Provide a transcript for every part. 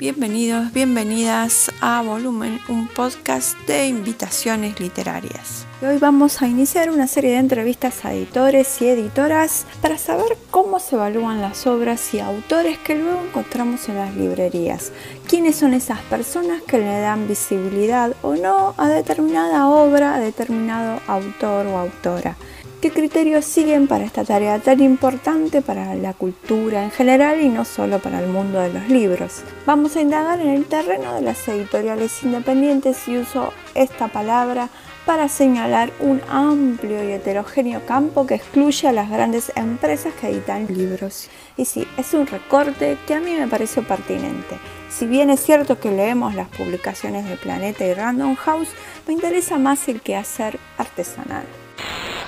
Bienvenidos, bienvenidas a Volumen, un podcast de invitaciones literarias. Hoy vamos a iniciar una serie de entrevistas a editores y editoras para saber cómo se evalúan las obras y autores que luego encontramos en las librerías. ¿Quiénes son esas personas que le dan visibilidad o no a determinada obra, a determinado autor o autora? ¿Qué criterios siguen para esta tarea tan importante para la cultura en general y no solo para el mundo de los libros? Vamos a indagar en el terreno de las editoriales independientes y uso esta palabra para señalar un amplio y heterogéneo campo que excluye a las grandes empresas que editan libros. Y sí, es un recorte que a mí me pareció pertinente. Si bien es cierto que leemos las publicaciones de Planeta y Random House, me interesa más el quehacer artesanal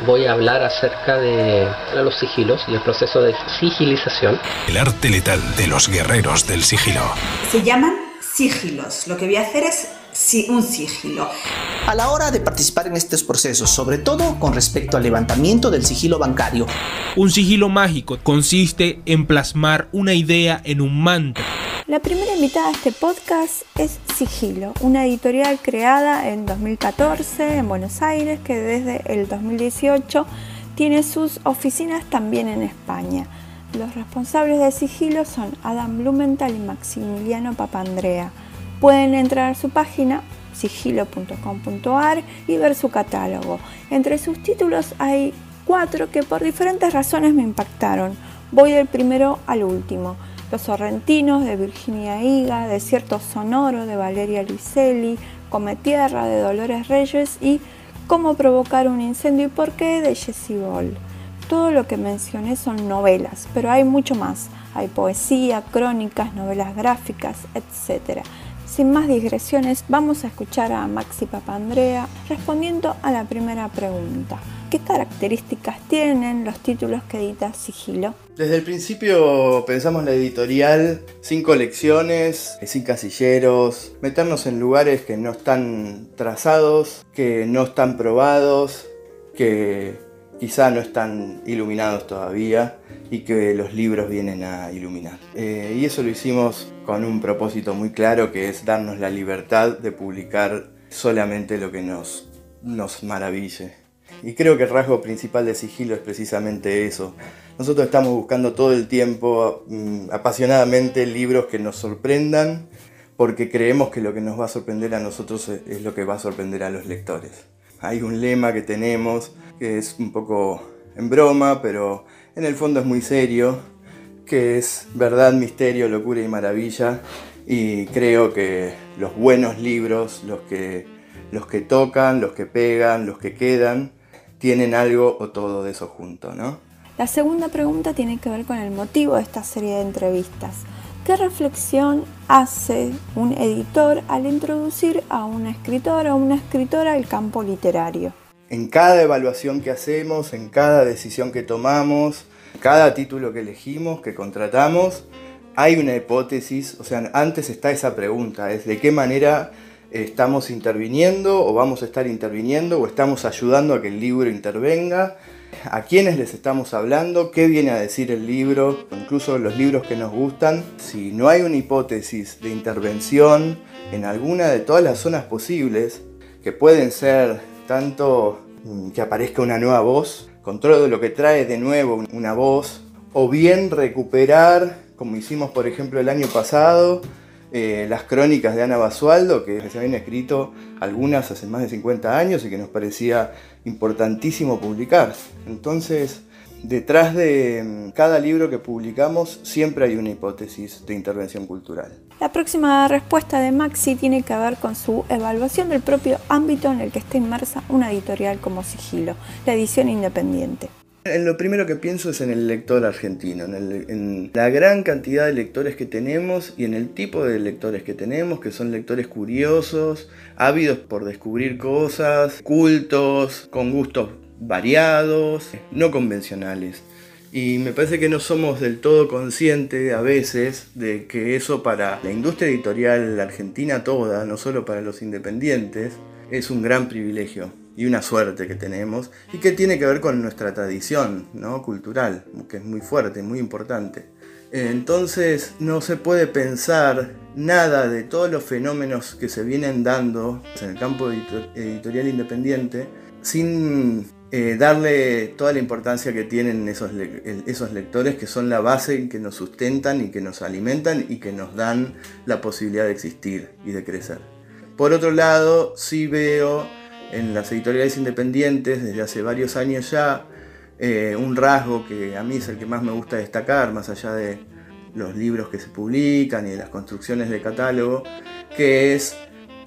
voy a hablar acerca de los sigilos y el proceso de sigilización. El arte letal de los guerreros del sigilo. Se llaman sigilos. Lo que voy a hacer es un sigilo. A la hora de participar en estos procesos, sobre todo con respecto al levantamiento del sigilo bancario. Un sigilo mágico consiste en plasmar una idea en un mantra la primera invitada a este podcast es Sigilo, una editorial creada en 2014 en Buenos Aires que desde el 2018 tiene sus oficinas también en España. Los responsables de Sigilo son Adam Blumenthal y Maximiliano Papandrea. Pueden entrar a su página sigilo.com.ar y ver su catálogo. Entre sus títulos hay cuatro que por diferentes razones me impactaron. Voy del primero al último. Los Sorrentinos de Virginia Higa, Desierto Sonoro de Valeria Luiselli, Come Tierra de Dolores Reyes y Cómo provocar un incendio y por qué de Jessie Ball. Todo lo que mencioné son novelas, pero hay mucho más. Hay poesía, crónicas, novelas gráficas, etc. Sin más digresiones, vamos a escuchar a Maxi Papandrea respondiendo a la primera pregunta. ¿Qué características tienen los títulos que edita Sigilo? Desde el principio pensamos la editorial sin colecciones, sin casilleros, meternos en lugares que no están trazados, que no están probados, que quizá no están iluminados todavía y que los libros vienen a iluminar. Eh, y eso lo hicimos con un propósito muy claro que es darnos la libertad de publicar solamente lo que nos, nos maraville. Y creo que el rasgo principal de sigilo es precisamente eso. Nosotros estamos buscando todo el tiempo mm, apasionadamente libros que nos sorprendan porque creemos que lo que nos va a sorprender a nosotros es lo que va a sorprender a los lectores. Hay un lema que tenemos que es un poco en broma, pero en el fondo es muy serio, que es verdad, misterio, locura y maravilla. Y creo que los buenos libros, los que, los que tocan, los que pegan, los que quedan, tienen algo o todo de eso junto, ¿no? La segunda pregunta tiene que ver con el motivo de esta serie de entrevistas. ¿Qué reflexión hace un editor al introducir a una escritora o una escritora al campo literario? En cada evaluación que hacemos, en cada decisión que tomamos, cada título que elegimos, que contratamos, hay una hipótesis, o sea, antes está esa pregunta, es de qué manera estamos interviniendo o vamos a estar interviniendo o estamos ayudando a que el libro intervenga, a quiénes les estamos hablando, qué viene a decir el libro, incluso los libros que nos gustan. Si no hay una hipótesis de intervención en alguna de todas las zonas posibles, que pueden ser tanto mm, que aparezca una nueva voz, con todo lo que trae de nuevo una voz, o bien recuperar, como hicimos por ejemplo el año pasado, eh, las crónicas de Ana Basualdo, que se habían escrito algunas hace más de 50 años y que nos parecía importantísimo publicar. Entonces, detrás de mm, cada libro que publicamos siempre hay una hipótesis de intervención cultural. La próxima respuesta de Maxi tiene que ver con su evaluación del propio ámbito en el que está inmersa una editorial como Sigilo, la edición independiente. En lo primero que pienso es en el lector argentino, en, la gran cantidad de lectores que tenemos y en el tipo de lectores que tenemos, que son lectores curiosos, ávidos por descubrir cosas, cultos, con gustos variados, no convencionales. Y me parece que no somos del todo conscientes a veces de que eso para la industria editorial argentina toda, no solo para los independientes, es un gran privilegio y una suerte que tenemos y que tiene que ver con nuestra tradición ¿no? cultural, que es muy fuerte, muy importante. Entonces no se puede pensar nada de todos los fenómenos que se vienen dando en el campo editorial independiente sin eh, darle toda la importancia que tienen esos, esos lectores que son la base que nos sustentan y que nos alimentan y que nos dan la posibilidad de existir y de crecer. Por otro lado, sí veo en las editoriales independientes desde hace varios años ya. Eh, un rasgo que a mí es el que más me gusta destacar, más allá de los libros que se publican y de las construcciones de catálogo, que es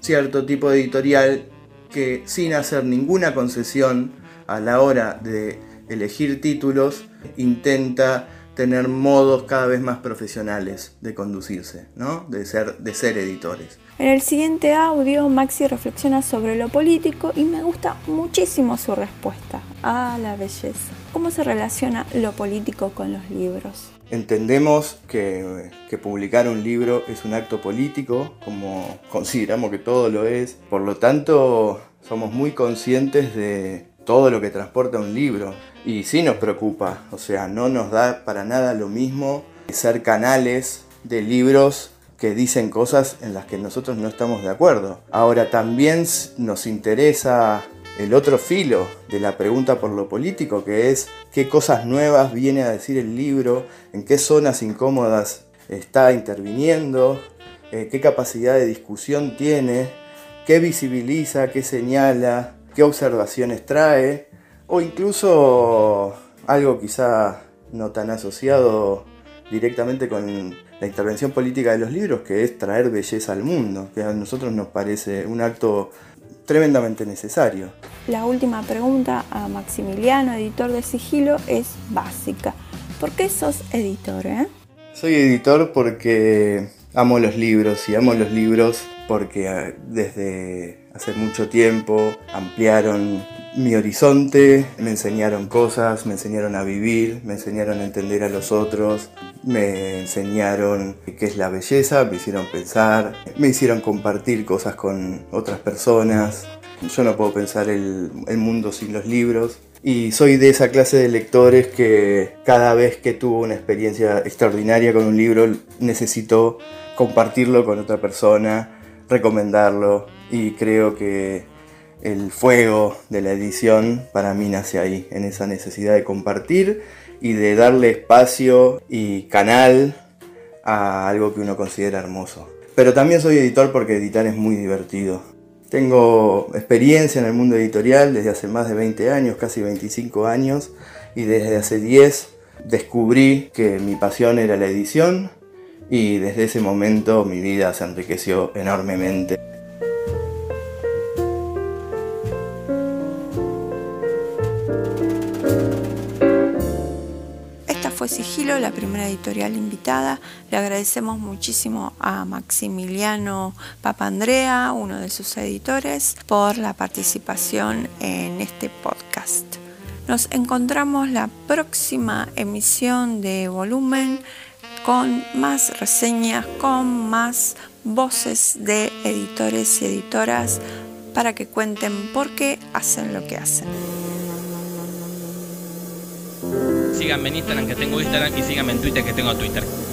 cierto tipo de editorial que sin hacer ninguna concesión a la hora de elegir títulos intenta tener modos cada vez más profesionales de conducirse, ¿no? de, ser, de ser editores. En el siguiente audio, Maxi reflexiona sobre lo político y me gusta muchísimo su respuesta a la belleza. ¿Cómo se relaciona lo político con los libros? Entendemos que, que, publicar un libro es un acto político, como consideramos que todo lo es. Por lo tanto, somos muy conscientes de todo lo que transporta un libro. Y sí nos preocupa, o sea, no nos da para nada lo mismo ser canales de libros que dicen cosas en las que nosotros no estamos de acuerdo. Ahora también nos interesa el otro filo de la pregunta por lo político, que es qué cosas nuevas viene a decir el libro, en qué zonas incómodas está interviniendo, eh, qué capacidad de discusión tiene, qué visibiliza, qué señala, qué observaciones trae, o incluso algo quizá no tan asociado directamente con la intervención política de los libros, que es traer belleza al mundo, que a nosotros nos parece un acto tremendamente necesario. La última pregunta a Maximiliano, editor de Sigilo, es básica. ¿Por qué sos editor? Eh? Soy editor porque amo los libros y amo los libros porque ah, desde hace mucho tiempo ampliaron mi horizonte, me enseñaron cosas, me enseñaron a vivir, me enseñaron a entender a los otros, me enseñaron qué es la belleza, me hicieron pensar, me hicieron compartir cosas con otras personas. Yo no puedo pensar el, el mundo sin los libros. Y soy de esa clase de lectores que cada vez que tuvo una experiencia extraordinaria con un libro necesito compartirlo con otra persona, recomendarlo y creo que el fuego de la edición para mí nace ahí, en esa necesidad de compartir y de darle espacio y canal a algo que uno considera hermoso. Pero también soy editor porque editar es muy divertido. Tengo experiencia en el mundo editorial desde hace más de 20 años, casi 25 años, y desde hace 10 descubrí que mi pasión era la edición y desde ese momento mi vida se enriqueció enormemente. Sigilo, la primera editorial invitada. Le agradecemos muchísimo a Maximiliano Papandrea, uno de sus editores, por la participación en este podcast. Nos encontramos la próxima emisión de Volumen con más reseñas, con más voces de editores y editoras para que cuenten por qué hacen lo que hacen. Síganme en Instagram que tengo Instagram y síganme en Twitter que tengo Twitter.